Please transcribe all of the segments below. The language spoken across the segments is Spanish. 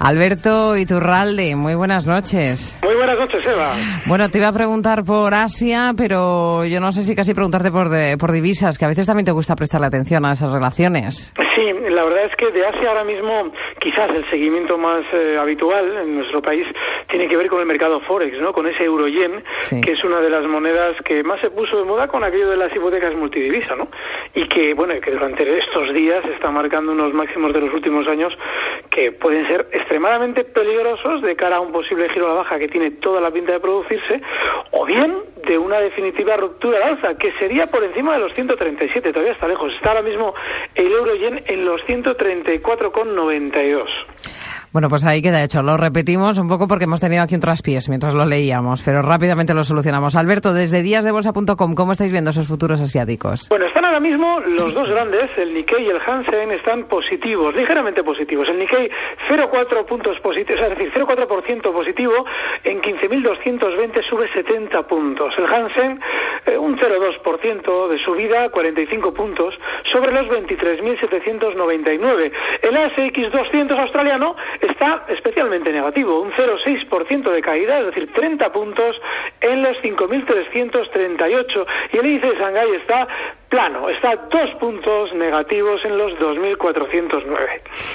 Alberto Iturralde, muy buenas noches. Muy buenas noches, Eva. Bueno, te iba a preguntar por Asia, pero yo no sé si casi preguntarte por, por divisas, que a veces también te gusta prestarle atención a esas relaciones. Sí, la verdad es que de Asia ahora mismo quizás el seguimiento más eh, habitual en nuestro país tiene que ver con el mercado Forex, ¿no? Con ese euro-yen, que es una de las monedas que más se puso de moda con aquello de las hipotecas multidivisa, ¿no? Y que, bueno, que durante estos días está marcando unos máximos de los últimos años que pueden ser extremadamente peligrosos de cara a un posible giro a la baja que tiene toda la pinta de producirse, o bien de una definitiva ruptura al alza, que sería por encima de los 137, todavía está lejos. Está ahora mismo el euro yen en los 134,92. Bueno, pues ahí queda hecho. Lo repetimos un poco porque hemos tenido aquí un traspiés mientras lo leíamos, pero rápidamente lo solucionamos. Alberto, desde díasdebolsa.com, ¿cómo estáis viendo esos futuros asiáticos? Bueno, están ahora mismo los dos grandes, el Nikkei y el Hansen, están positivos, ligeramente positivos. El Nikkei 0,4 puntos positivos, es decir, 0,4% positivo, en 15.220 sube 70 puntos. El Hansen, eh, un 0,2% de subida, 45 puntos, sobre los 23.799. El ASX 200 australiano está especialmente negativo, un 0,6% de caída, es decir, 30 puntos en los 5.338 y el índice de Shanghái está plano, está dos puntos negativos en los 2.409.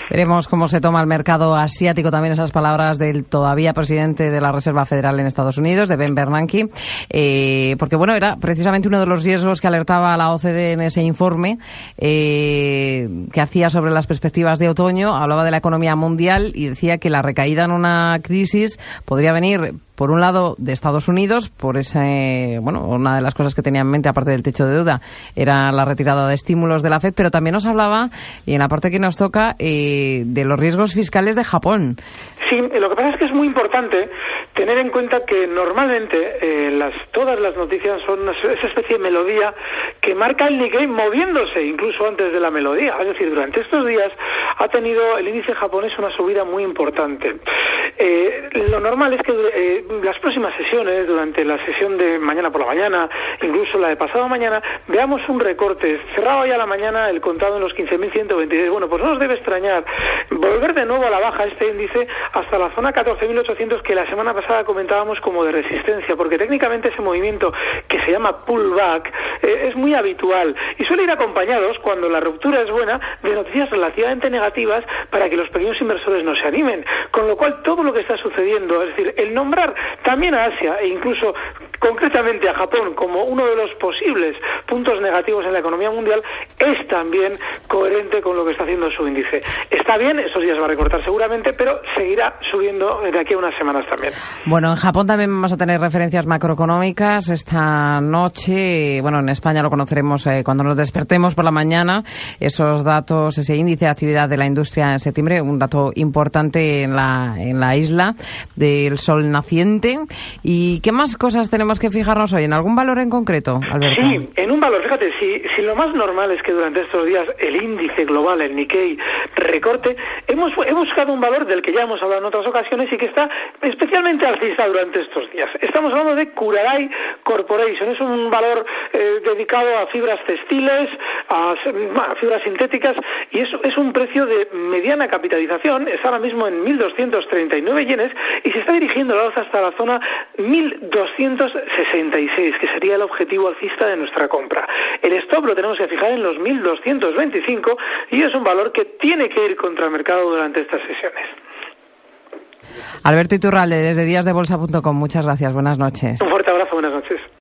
Veremos cómo se toma el mercado asiático también esas palabras del todavía presidente de la Reserva Federal en Estados Unidos, de Ben Bernanke, eh, porque bueno, era precisamente uno de los riesgos que alertaba la OCDE en ese informe eh, que hacía sobre las perspectivas de otoño, hablaba de la economía mundial y decía que la recaída en una crisis podría venir por un lado de Estados Unidos por ese bueno una de las cosas que tenía en mente aparte del techo de deuda era la retirada de estímulos de la Fed pero también nos hablaba y en la parte que nos toca eh, de los riesgos fiscales de Japón. Sí lo que pasa es que es muy importante tener en cuenta que normalmente eh, las todas las noticias son esa especie de melodía que marca el Nikkei moviéndose incluso antes de la melodía. Es decir durante estos días ha tenido el índice japonés una subida muy importante eh, lo normal es que eh, las próximas sesiones, durante la sesión de mañana por la mañana, incluso la de pasado mañana, veamos un recorte. Cerrado ya la mañana el contado en los 15.126. Bueno, pues no nos debe extrañar volver de nuevo a la baja este índice hasta la zona 14.800 que la semana pasada comentábamos como de resistencia, porque técnicamente ese movimiento que se llama pullback eh, es muy habitual y suele ir acompañados, cuando la ruptura es buena, de noticias relativamente negativas para que los pequeños inversores no se animen. Con lo cual, todo lo que está sucediendo, es decir, el nombrar también a Asia e incluso concretamente a Japón como uno de los posibles puntos negativos en la economía mundial es también coherente con lo que está haciendo su índice. Está bien, esos días va a recortar seguramente, pero seguirá subiendo de aquí a unas semanas también. Bueno, en Japón también vamos a tener referencias macroeconómicas esta noche. Bueno, en España lo conoceremos eh, cuando nos despertemos por la mañana. Esos datos, ese índice de actividad de la industria en septiembre, un dato importante en la, en la isla del sol naciente. ¿Y qué más cosas tenemos que fijarnos hoy? ¿En algún valor en concreto, Alberto? Sí, en un valor. Fíjate, si, si lo más normal es que durante estos días el índice global, el Nikkei, recorte, hemos, hemos buscado un valor del que ya hemos hablado en otras ocasiones y que está especialmente alcista durante estos días. Estamos hablando de Kuraray Corporation. Es un valor eh, dedicado a fibras textiles, a, fibras sintéticas y es, es un precio de mediana capitalización. Está ahora mismo en 1.239 yenes y se está dirigiendo la alza hasta la zona 1.266, que sería el objetivo alcista de nuestra compra. El stop lo tenemos que fijar en los 1.225 y es un valor que tiene que ir contra el mercado durante estas sesiones. Alberto Iturralde, desde díasdebolsa.com. Muchas gracias. Buenas noches. Un fuerte abrazo.